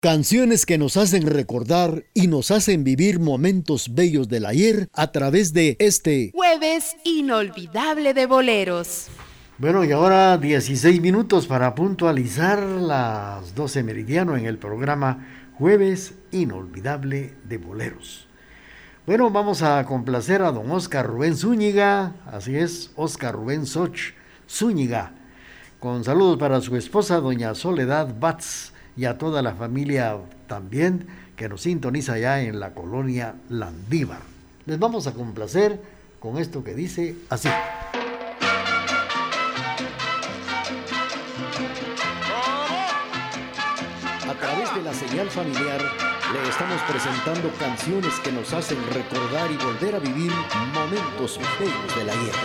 Canciones que nos hacen recordar y nos hacen vivir momentos bellos del ayer a través de este jueves inolvidable de boleros. Bueno, y ahora 16 minutos para puntualizar las 12 meridiano en el programa Jueves inolvidable de boleros. Bueno, vamos a complacer a don Oscar Rubén Zúñiga, así es, Oscar Rubén Soch Zúñiga, con saludos para su esposa doña Soledad Batz y a toda la familia también que nos sintoniza allá en la colonia Landívar. Les vamos a complacer con esto que dice así. A través de la señal familiar le estamos presentando canciones que nos hacen recordar y volver a vivir momentos bellos de la guerra.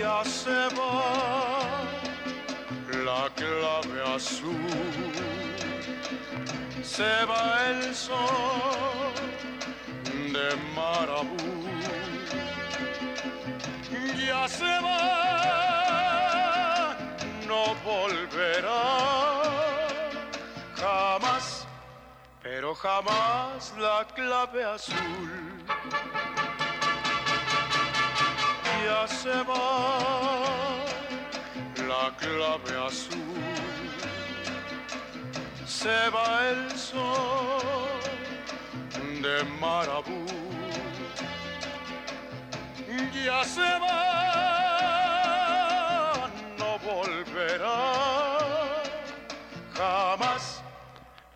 Ya se va la clave azul se va el sol de Marabú. Ya se va, no volverá jamás, pero jamás la clave azul. Ya se va la clave azul se va el sol de Marabú. Ya se va, no volverá jamás,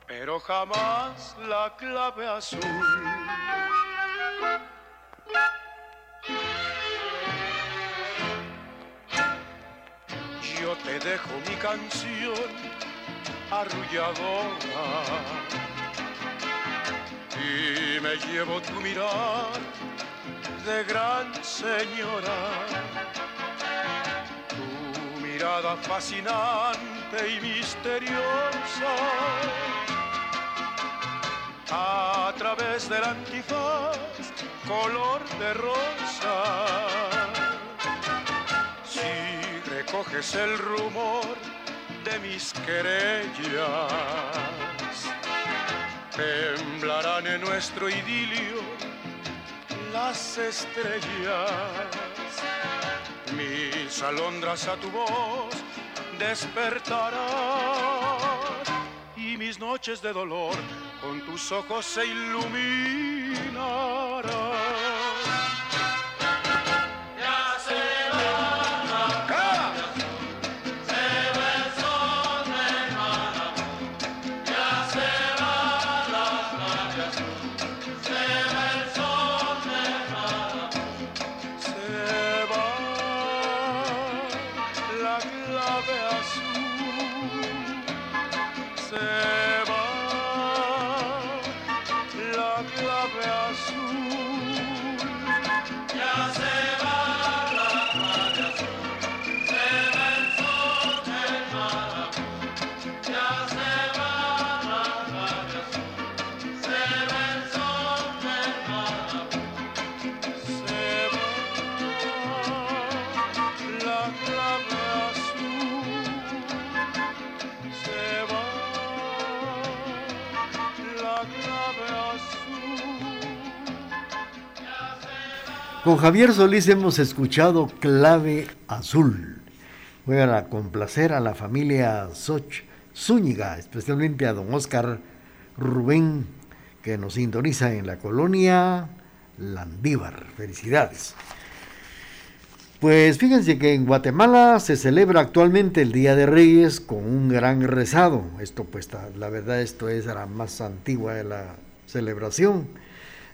pero jamás la clave azul. Yo te dejo mi canción arrulladora. Y me llevo tu mirar de gran señora, tu mirada fascinante y misteriosa. A través del antifaz color de rosa. Si recoges el rumor mis querellas. Temblarán en nuestro idilio las estrellas. Mis alondras a tu voz despertarán y mis noches de dolor con tus ojos se iluminarán. Con Javier Solís hemos escuchado Clave Azul. Voy a complacer a la familia Zúñiga, especialmente a don Oscar Rubén, que nos sintoniza en la colonia Landívar. Felicidades. Pues fíjense que en Guatemala se celebra actualmente el Día de Reyes con un gran rezado. Esto pues la verdad esto es la más antigua de la celebración.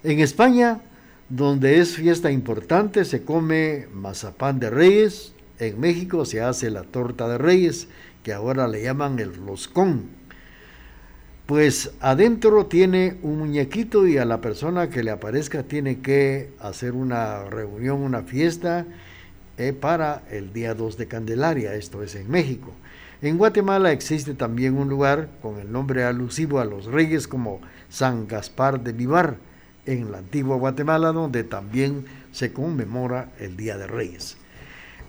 En España donde es fiesta importante, se come mazapán de reyes. En México se hace la torta de reyes, que ahora le llaman el roscón. Pues adentro tiene un muñequito y a la persona que le aparezca tiene que hacer una reunión, una fiesta eh, para el día 2 de Candelaria, esto es en México. En Guatemala existe también un lugar con el nombre alusivo a los reyes como San Gaspar de Vivar en la antigua Guatemala, donde también se conmemora el Día de Reyes.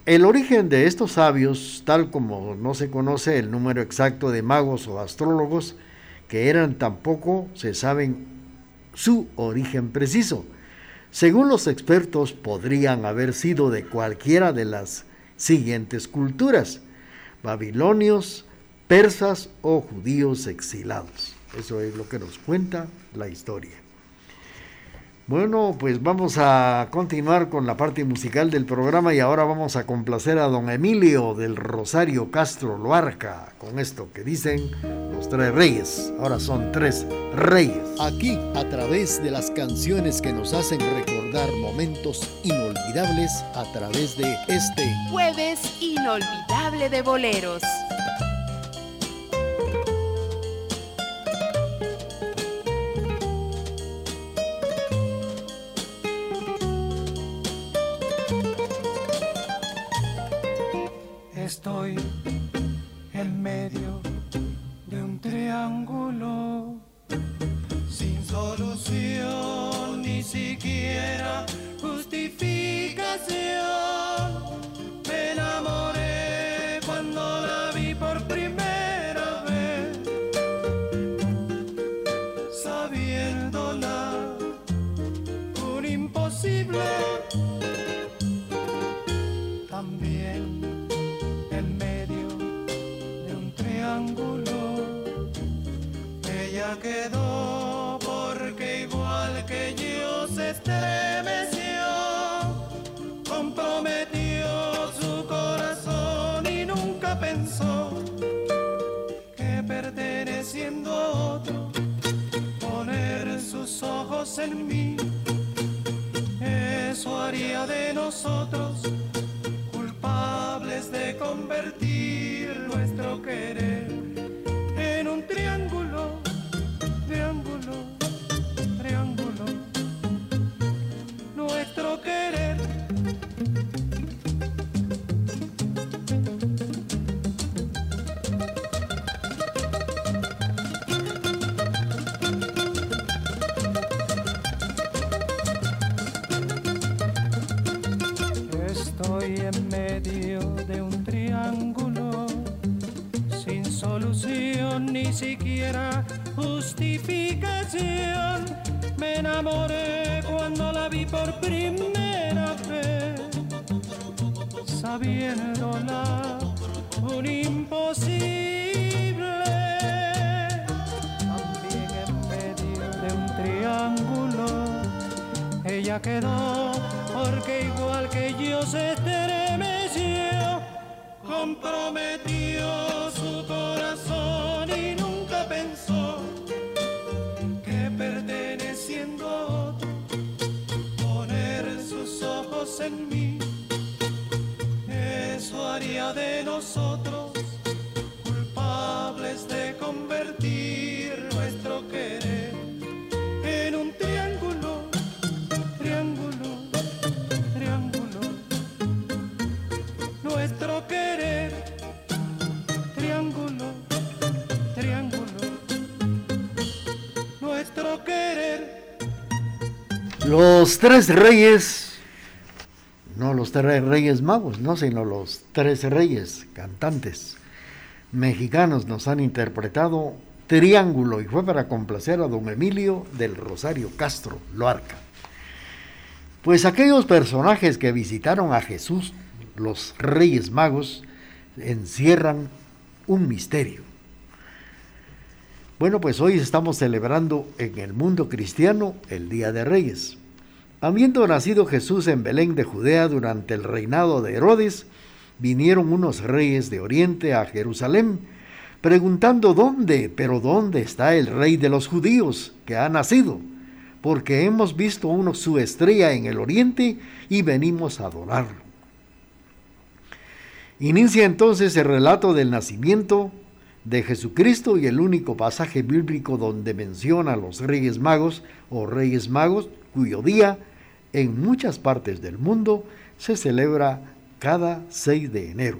El origen de estos sabios, tal como no se conoce el número exacto de magos o astrólogos que eran tampoco se saben su origen preciso. Según los expertos, podrían haber sido de cualquiera de las siguientes culturas, babilonios, persas o judíos exilados. Eso es lo que nos cuenta la historia. Bueno, pues vamos a continuar con la parte musical del programa y ahora vamos a complacer a don Emilio del Rosario Castro Loarca con esto que dicen los tres reyes. Ahora son tres reyes. Aquí, a través de las canciones que nos hacen recordar momentos inolvidables, a través de este jueves inolvidable de boleros. Los tres reyes, no los tres reyes magos, no, sino los tres reyes cantantes mexicanos nos han interpretado Triángulo y fue para complacer a don Emilio del Rosario Castro Loarca. Pues aquellos personajes que visitaron a Jesús, los reyes magos, encierran un misterio. Bueno, pues hoy estamos celebrando en el mundo cristiano el Día de Reyes. Habiendo nacido Jesús en Belén de Judea durante el reinado de Herodes, vinieron unos reyes de Oriente a Jerusalén, preguntando dónde, pero dónde está el rey de los judíos que ha nacido, porque hemos visto uno su estrella en el Oriente y venimos a adorarlo. Inicia entonces el relato del nacimiento de Jesucristo y el único pasaje bíblico donde menciona a los reyes magos o reyes magos cuyo día en muchas partes del mundo se celebra cada 6 de enero.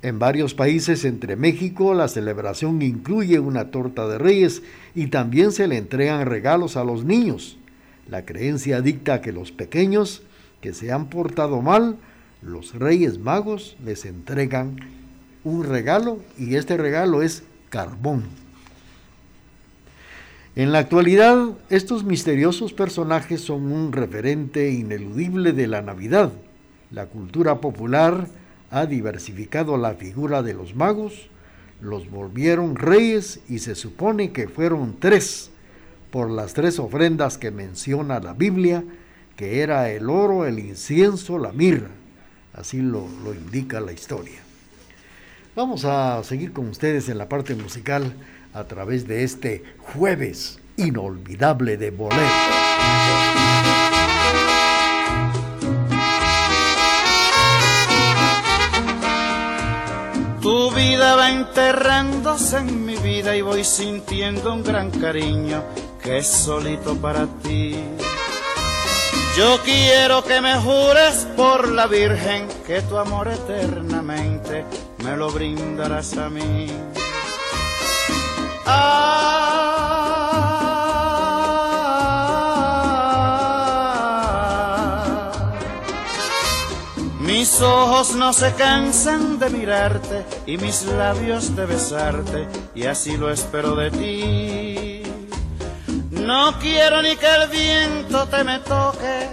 En varios países entre México la celebración incluye una torta de reyes y también se le entregan regalos a los niños. La creencia dicta que los pequeños que se han portado mal, los reyes magos les entregan un regalo y este regalo es carbón. En la actualidad, estos misteriosos personajes son un referente ineludible de la Navidad. La cultura popular ha diversificado la figura de los magos, los volvieron reyes y se supone que fueron tres, por las tres ofrendas que menciona la Biblia, que era el oro, el incienso, la mirra. Así lo, lo indica la historia. Vamos a seguir con ustedes en la parte musical a través de este jueves inolvidable de bolero. Tu vida va enterrándose en mi vida y voy sintiendo un gran cariño que es solito para ti. Yo quiero que me jures por la Virgen que tu amor eternamente me lo brindarás a mí. Ah, mis ojos no se cansan de mirarte y mis labios de besarte y así lo espero de ti. No quiero ni que el viento te me toque,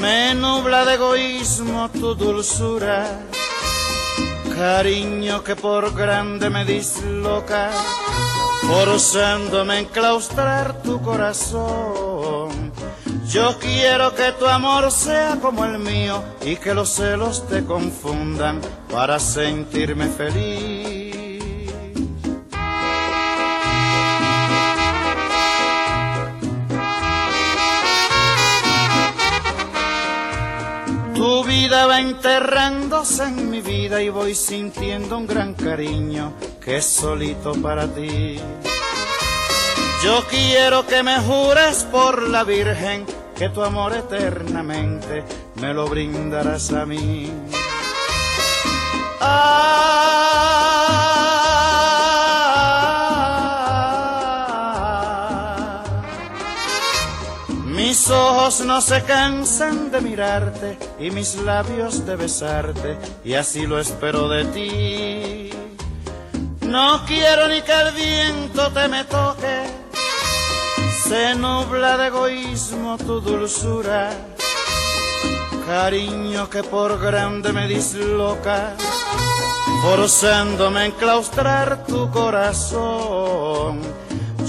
me nubla de egoísmo tu dulzura cariño que por grande me disloca, forzándome a enclaustrar tu corazón. Yo quiero que tu amor sea como el mío y que los celos te confundan para sentirme feliz. Tu vida va enterrándose en mi vida y voy sintiendo un gran cariño que es solito para ti. Yo quiero que me jures por la Virgen que tu amor eternamente me lo brindarás a mí. Ah, mis ojos no se cansan de mirarte y mis labios de besarte y así lo espero de ti. No quiero ni que el viento te me toque, se nubla de egoísmo tu dulzura, cariño que por grande me disloca, forzándome a enclaustrar tu corazón.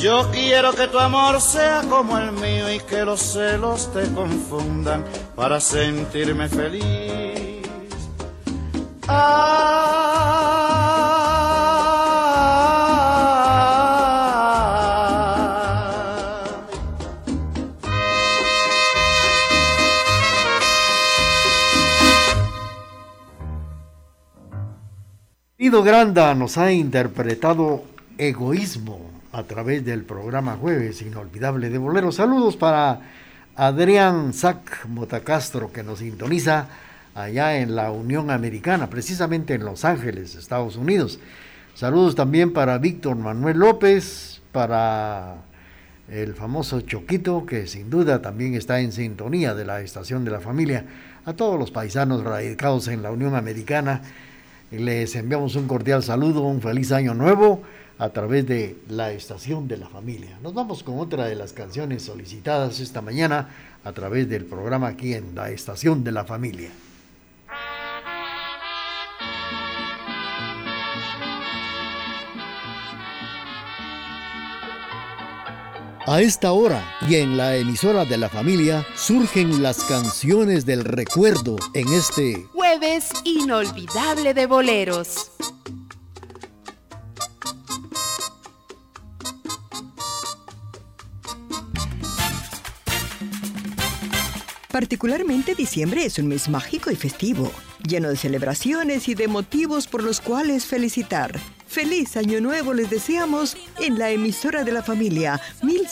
Yo quiero que tu amor sea como el mío y que los celos te confundan para sentirme feliz. Ah, Lido Granda nos ha interpretado Egoísmo a través del programa Jueves Inolvidable de Bolero. Saludos para Adrián Zac Motacastro que nos sintoniza allá en la Unión Americana, precisamente en Los Ángeles, Estados Unidos. Saludos también para Víctor Manuel López, para el famoso Choquito, que sin duda también está en sintonía de la estación de la familia, a todos los paisanos radicados en la Unión Americana. Les enviamos un cordial saludo, un feliz año nuevo a través de la estación de la familia. Nos vamos con otra de las canciones solicitadas esta mañana a través del programa aquí en la estación de la familia. A esta hora y en la emisora de la familia surgen las canciones del recuerdo en este Jueves inolvidable de boleros. Particularmente diciembre es un mes mágico y festivo, lleno de celebraciones y de motivos por los cuales felicitar. Feliz Año Nuevo les deseamos en la emisora de la familia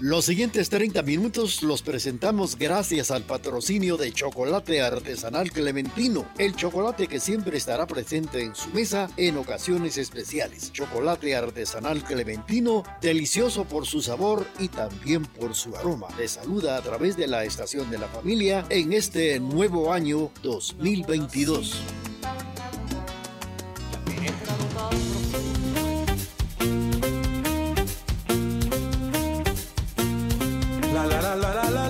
Los siguientes 30 minutos los presentamos gracias al patrocinio de Chocolate Artesanal Clementino, el chocolate que siempre estará presente en su mesa en ocasiones especiales. Chocolate Artesanal Clementino, delicioso por su sabor y también por su aroma. Le saluda a través de la estación de la familia en este nuevo año 2022. la la la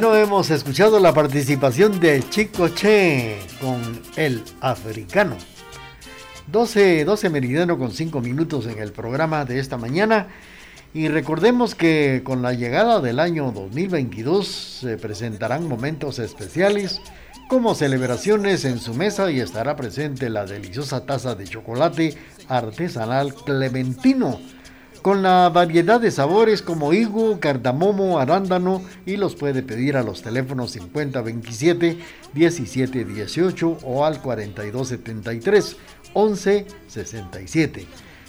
Bueno, hemos escuchado la participación de Chico Che con el africano. 12, 12 meridiano con 5 minutos en el programa de esta mañana. Y recordemos que con la llegada del año 2022 se presentarán momentos especiales como celebraciones en su mesa y estará presente la deliciosa taza de chocolate artesanal clementino con la variedad de sabores como higo, cardamomo, arándano y los puede pedir a los teléfonos 5027 1718 o al 4273 1167.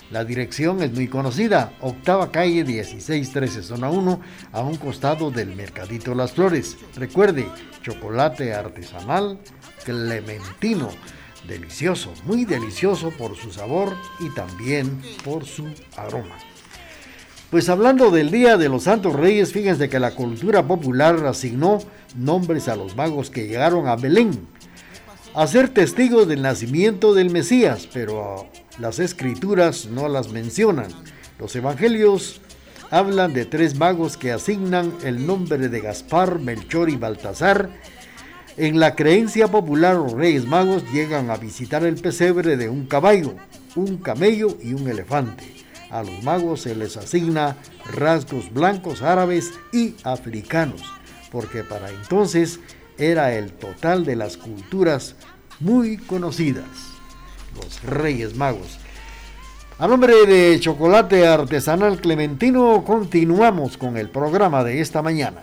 La dirección es muy conocida, octava calle 1613 zona 1, a un costado del Mercadito Las Flores. Recuerde, chocolate artesanal clementino, delicioso, muy delicioso por su sabor y también por su aroma. Pues hablando del Día de los Santos Reyes, fíjense que la cultura popular asignó nombres a los magos que llegaron a Belén a ser testigos del nacimiento del Mesías, pero las escrituras no las mencionan. Los evangelios hablan de tres magos que asignan el nombre de Gaspar, Melchor y Baltasar. En la creencia popular, los reyes magos llegan a visitar el pesebre de un caballo, un camello y un elefante. A los magos se les asigna rasgos blancos, árabes y africanos, porque para entonces era el total de las culturas muy conocidas, los reyes magos. A nombre de Chocolate Artesanal Clementino, continuamos con el programa de esta mañana.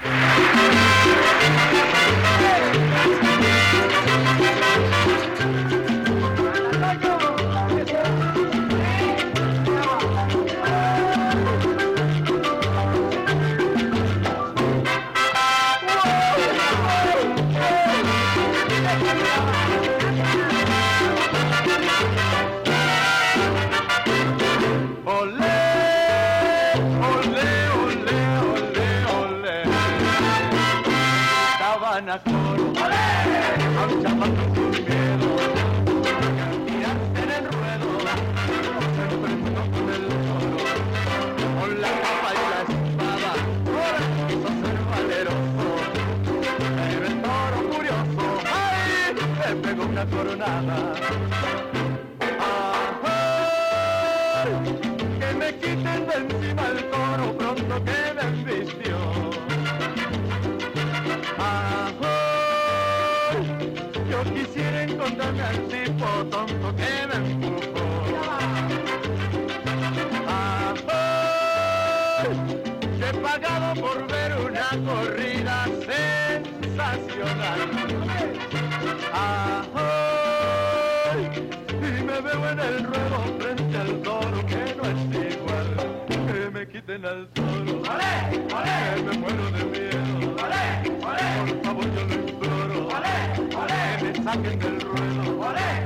en el ruedo frente al toro que no es igual. Que me quiten al toro, ¡Olé, olé! que me muero de miedo. ¡Olé, olé! Por favor yo lo imploro, ¡Olé, olé! que me saquen del ruedo. ¡Olé!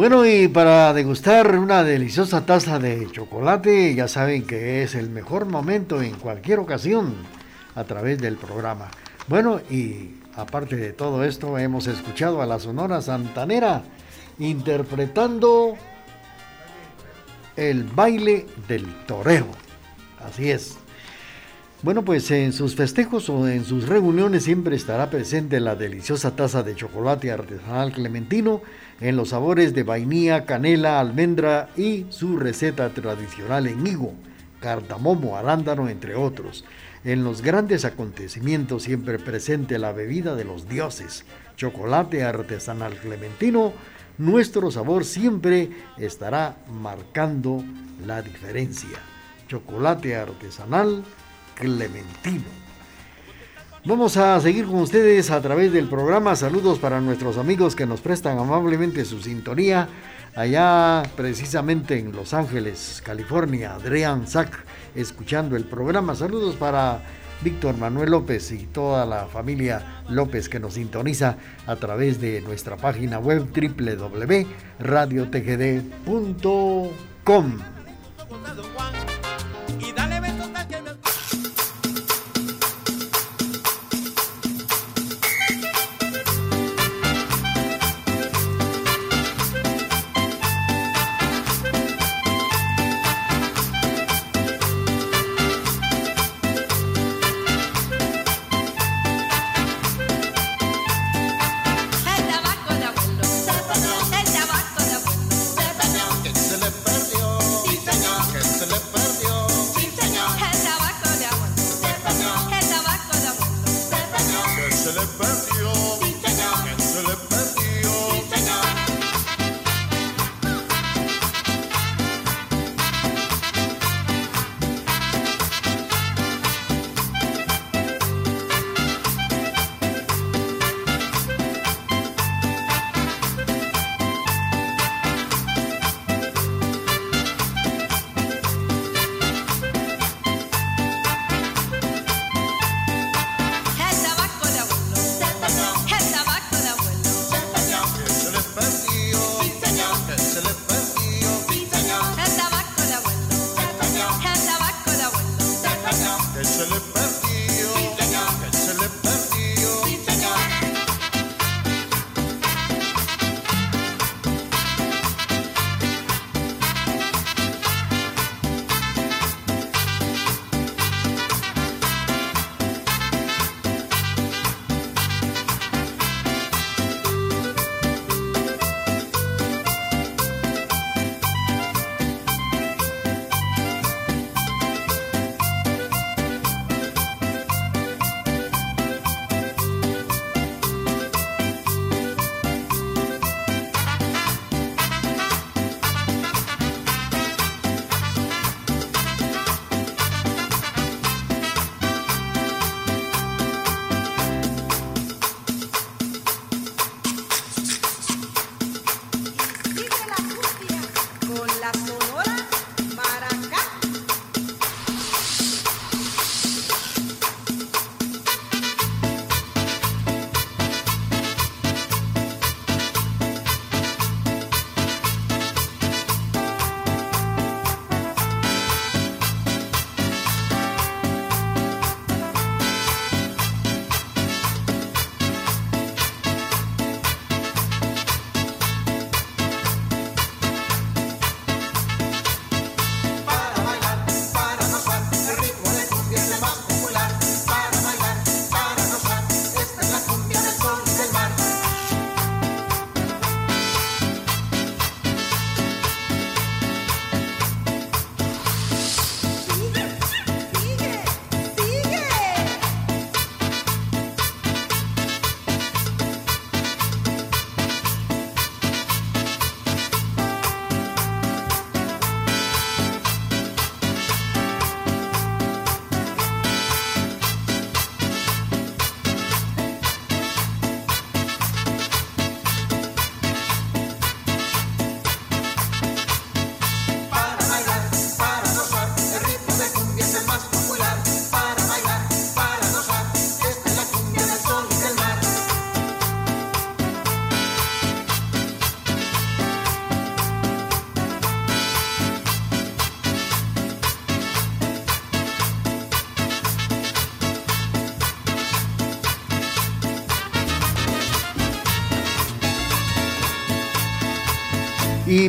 Bueno, y para degustar una deliciosa taza de chocolate, ya saben que es el mejor momento en cualquier ocasión a través del programa. Bueno, y aparte de todo esto, hemos escuchado a la Sonora Santanera interpretando el baile del toreo. Así es. Bueno, pues en sus festejos o en sus reuniones siempre estará presente la deliciosa taza de chocolate artesanal clementino en los sabores de vainilla, canela, almendra y su receta tradicional en higo, cardamomo, arándano, entre otros. En los grandes acontecimientos siempre presente la bebida de los dioses, chocolate artesanal clementino, nuestro sabor siempre estará marcando la diferencia. Chocolate artesanal clementino. Vamos a seguir con ustedes a través del programa. Saludos para nuestros amigos que nos prestan amablemente su sintonía allá precisamente en Los Ángeles, California. Adrián Zack escuchando el programa. Saludos para Víctor Manuel López y toda la familia López que nos sintoniza a través de nuestra página web www.radiotgd.com.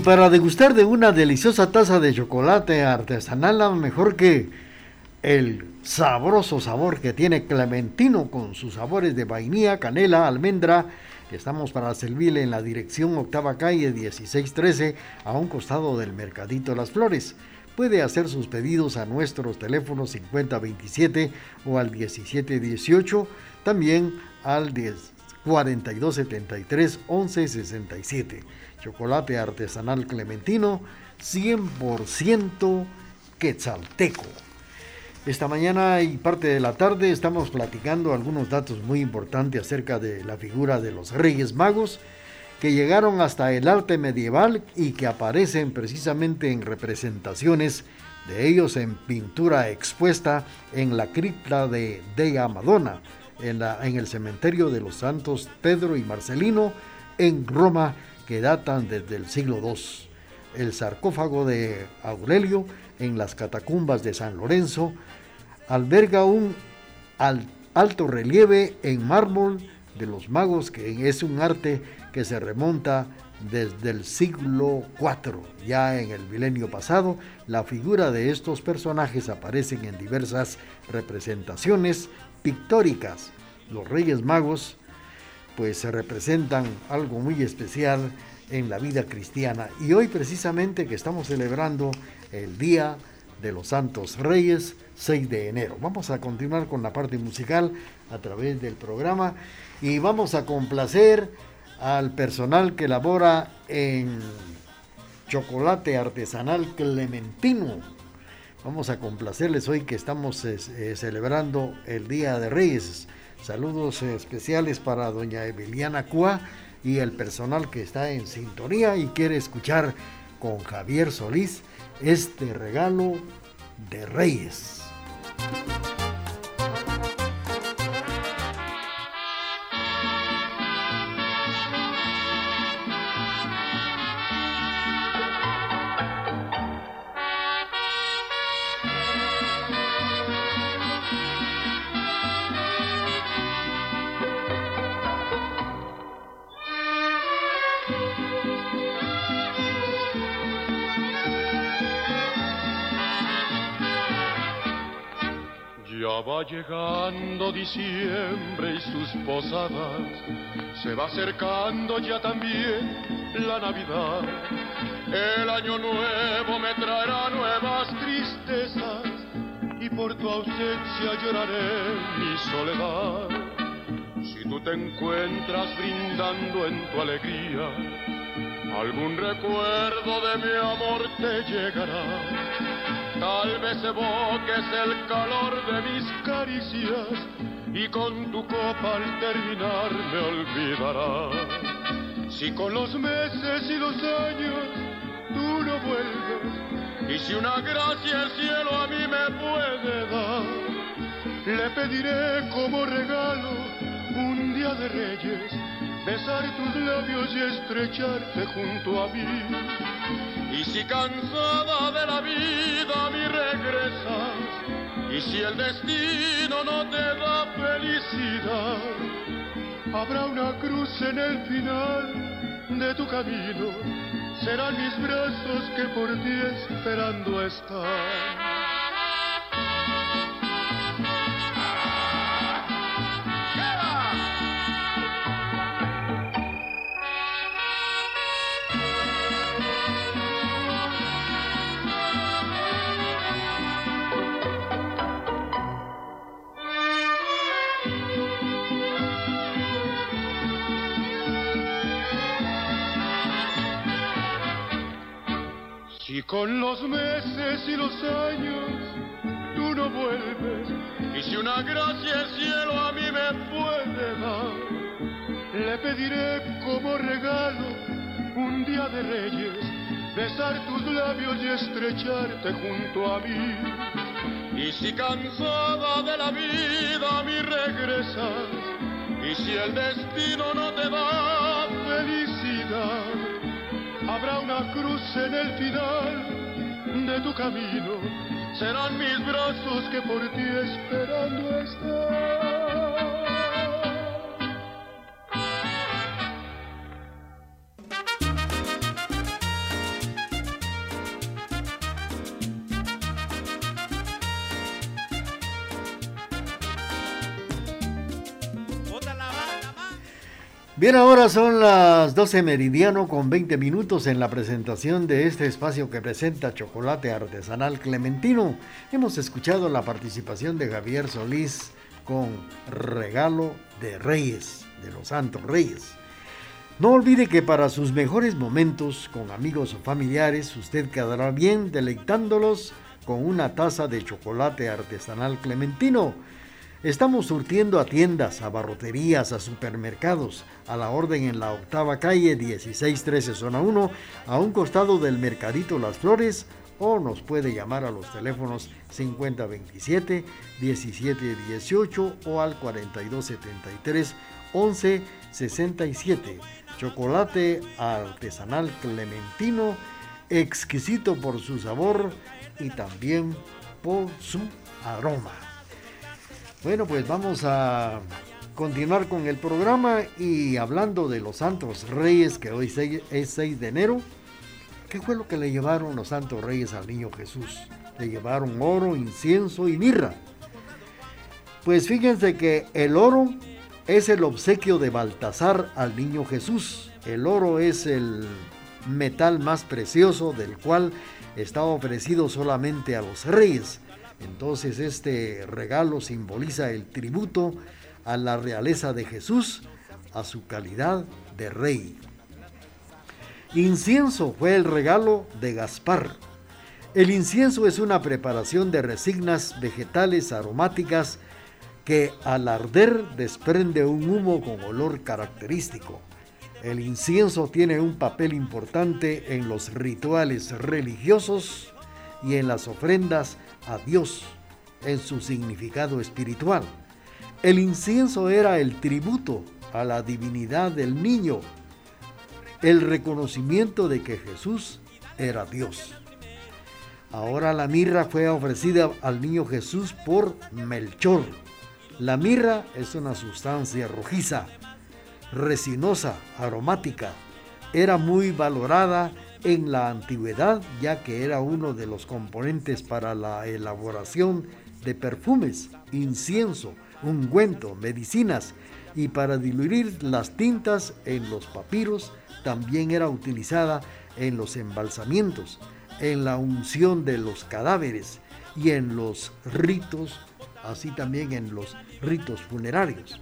Y para degustar de una deliciosa taza de chocolate artesanal, mejor que el sabroso sabor que tiene Clementino con sus sabores de vainilla, canela, almendra. Estamos para servirle en la dirección Octava Calle 1613 a un costado del Mercadito Las Flores. Puede hacer sus pedidos a nuestros teléfonos 5027 o al 1718, también al 10 4273 1167. Chocolate artesanal clementino 100% quetzalteco. Esta mañana y parte de la tarde estamos platicando algunos datos muy importantes acerca de la figura de los Reyes Magos que llegaron hasta el arte medieval y que aparecen precisamente en representaciones de ellos en pintura expuesta en la cripta de Dea Madonna, en, la, en el cementerio de los santos Pedro y Marcelino en Roma, que datan desde el siglo II. El sarcófago de Aurelio en las catacumbas de San Lorenzo alberga un alto relieve en mármol de los magos, que es un arte que se remonta desde el siglo IV. Ya en el milenio pasado, la figura de estos personajes aparecen en diversas representaciones pictóricas. Los Reyes Magos pues se representan algo muy especial en la vida cristiana. Y hoy precisamente que estamos celebrando el Día de los Santos Reyes, 6 de enero. Vamos a continuar con la parte musical a través del programa y vamos a complacer al personal que labora en chocolate artesanal clementino. Vamos a complacerles hoy que estamos eh, celebrando el Día de Reyes. Saludos especiales para doña Emiliana Cua y el personal que está en sintonía y quiere escuchar con Javier Solís este regalo de Reyes. Llegando diciembre y sus posadas, se va acercando ya también la Navidad. El año nuevo me traerá nuevas tristezas y por tu ausencia lloraré mi soledad. Si tú te encuentras brindando en tu alegría, algún recuerdo de mi amor te llegará. Tal vez evoques el calor de mis caricias y con tu copa al terminar me olvidarás. Si con los meses y los años tú no vuelves y si una gracia el cielo a mí me puede dar, le pediré como regalo un día de reyes besar tus labios y estrecharte junto a mí. Y si cansada de la vida mi regresas, y si el destino no te da felicidad, habrá una cruz en el final de tu camino, serán mis brazos que por ti esperando están. Si con los meses y los años tú no vuelves, y si una gracia el cielo a mí me puede dar, le pediré como regalo un día de reyes, besar tus labios y estrecharte junto a mí. Y si cansada de la vida a mí regresas, y si el destino no te da felicidad, habrá una cruz en el final de tu camino. Serán mis brazos que por ti esperando están. Bien, ahora son las 12 meridiano con 20 minutos en la presentación de este espacio que presenta Chocolate Artesanal Clementino. Hemos escuchado la participación de Javier Solís con Regalo de Reyes, de los Santos Reyes. No olvide que para sus mejores momentos con amigos o familiares, usted quedará bien deleitándolos con una taza de chocolate artesanal clementino. Estamos surtiendo a tiendas, a barroterías, a supermercados, a la orden en la octava calle 1613 zona 1, a un costado del Mercadito Las Flores, o nos puede llamar a los teléfonos 5027 1718 o al 4273 1167. Chocolate artesanal clementino, exquisito por su sabor y también por su aroma. Bueno, pues vamos a continuar con el programa y hablando de los santos reyes, que hoy es 6 de enero. ¿Qué fue lo que le llevaron los santos reyes al niño Jesús? Le llevaron oro, incienso y mirra. Pues fíjense que el oro es el obsequio de Baltasar al niño Jesús. El oro es el metal más precioso del cual está ofrecido solamente a los reyes. Entonces este regalo simboliza el tributo a la realeza de Jesús, a su calidad de rey. Incienso fue el regalo de Gaspar. El incienso es una preparación de resignas vegetales aromáticas que al arder desprende un humo con olor característico. El incienso tiene un papel importante en los rituales religiosos y en las ofrendas a Dios en su significado espiritual. El incienso era el tributo a la divinidad del niño, el reconocimiento de que Jesús era Dios. Ahora la mirra fue ofrecida al niño Jesús por Melchor. La mirra es una sustancia rojiza, resinosa, aromática. Era muy valorada en la antigüedad, ya que era uno de los componentes para la elaboración de perfumes, incienso, ungüento, medicinas y para diluir las tintas en los papiros también era utilizada en los embalsamientos, en la unción de los cadáveres y en los ritos, así también en los ritos funerarios.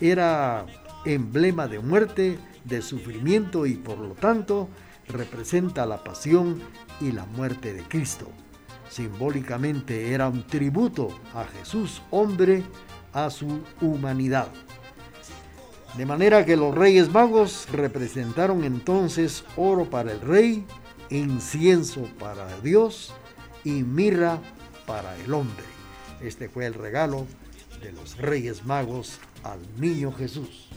Era emblema de muerte, de sufrimiento y por lo tanto representa la pasión y la muerte de Cristo. Simbólicamente era un tributo a Jesús, hombre, a su humanidad. De manera que los reyes magos representaron entonces oro para el rey, incienso para Dios y mirra para el hombre. Este fue el regalo de los reyes magos al niño Jesús.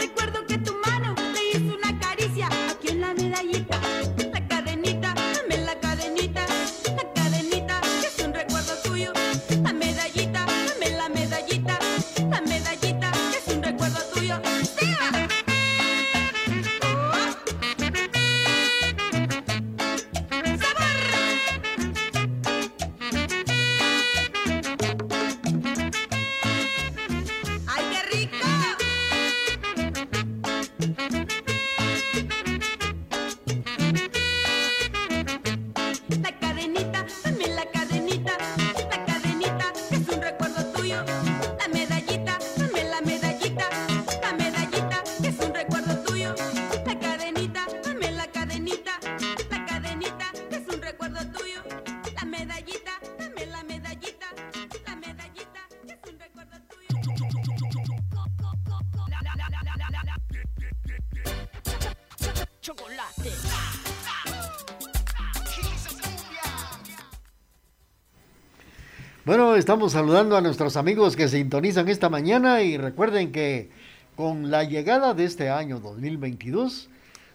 recuerdo estamos saludando a nuestros amigos que sintonizan esta mañana y recuerden que con la llegada de este año 2022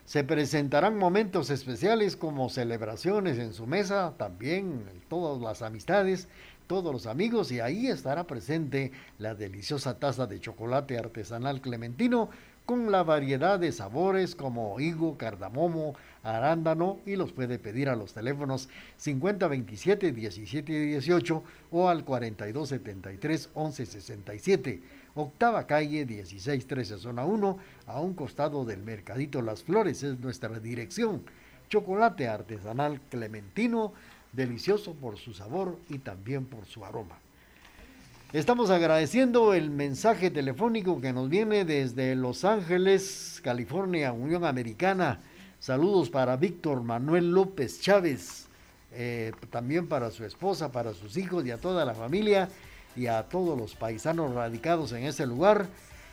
se presentarán momentos especiales como celebraciones en su mesa, también todas las amistades, todos los amigos y ahí estará presente la deliciosa taza de chocolate artesanal clementino con la variedad de sabores como higo, cardamomo, arándano y los puede pedir a los teléfonos 5027 1718 o al 4273 1167. Octava calle 1613 zona 1 a un costado del Mercadito Las Flores es nuestra dirección. Chocolate artesanal clementino, delicioso por su sabor y también por su aroma. Estamos agradeciendo el mensaje telefónico que nos viene desde Los Ángeles, California, Unión Americana. Saludos para Víctor Manuel López Chávez, eh, también para su esposa, para sus hijos y a toda la familia y a todos los paisanos radicados en ese lugar,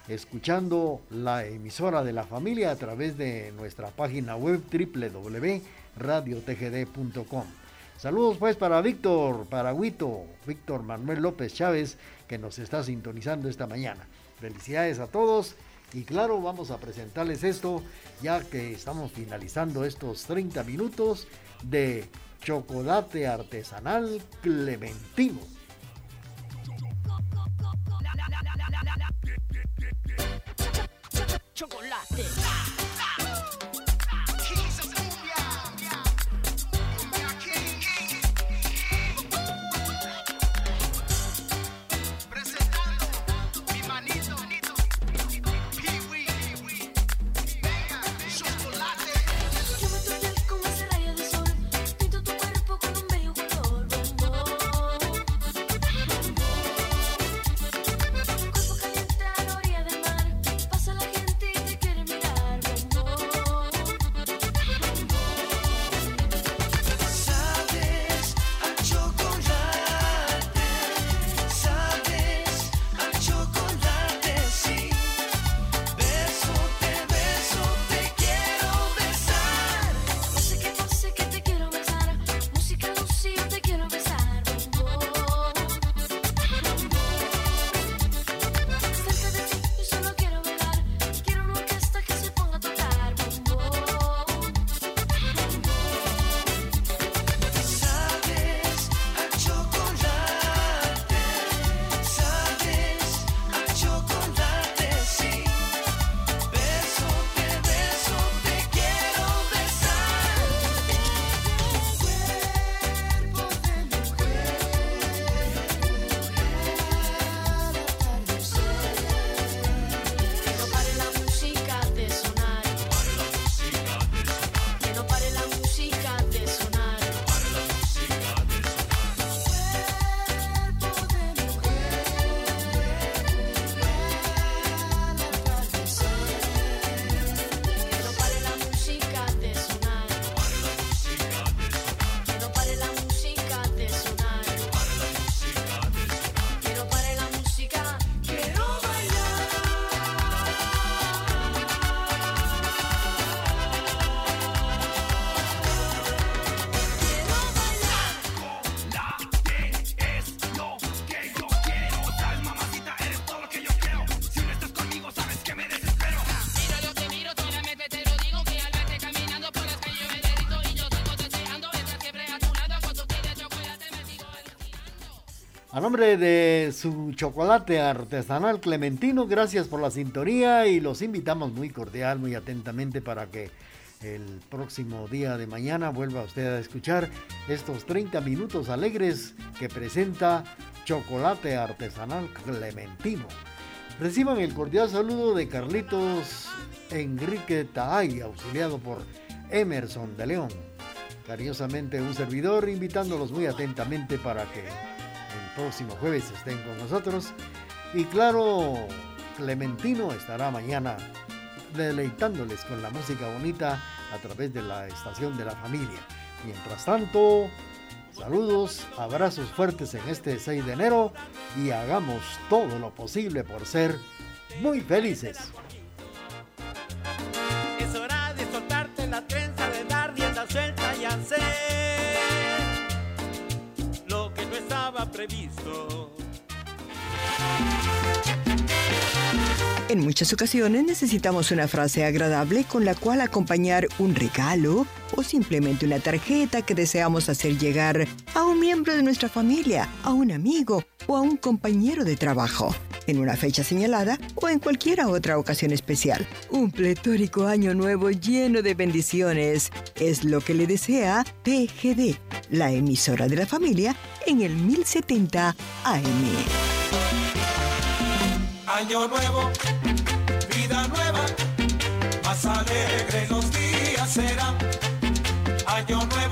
escuchando la emisora de la familia a través de nuestra página web www.radiotgd.com. Saludos pues para Víctor, para Huito, Víctor Manuel López Chávez, que nos está sintonizando esta mañana. Felicidades a todos y claro, vamos a presentarles esto ya que estamos finalizando estos 30 minutos de chocolate artesanal clementino. Chocolate. Nombre de su chocolate artesanal clementino, gracias por la sintonía y los invitamos muy cordial, muy atentamente para que el próximo día de mañana vuelva usted a escuchar estos 30 minutos alegres que presenta Chocolate Artesanal Clementino. Reciban el cordial saludo de Carlitos Enrique Taay, auxiliado por Emerson de León. Cariñosamente un servidor, invitándolos muy atentamente para que próximo jueves estén con nosotros. Y claro, Clementino estará mañana deleitándoles con la música bonita a través de la estación de la familia. Mientras tanto, saludos, abrazos fuertes en este 6 de enero y hagamos todo lo posible por ser muy felices. En muchas ocasiones necesitamos una frase agradable con la cual acompañar un regalo o simplemente una tarjeta que deseamos hacer llegar a un miembro de nuestra familia, a un amigo o a un compañero de trabajo, en una fecha señalada o en cualquier otra ocasión especial. Un pletórico año nuevo lleno de bendiciones es lo que le desea TGD, la emisora de la familia, en el 1070 AM. Año nuevo, vida nueva, más alegre los días serán. Año nuevo,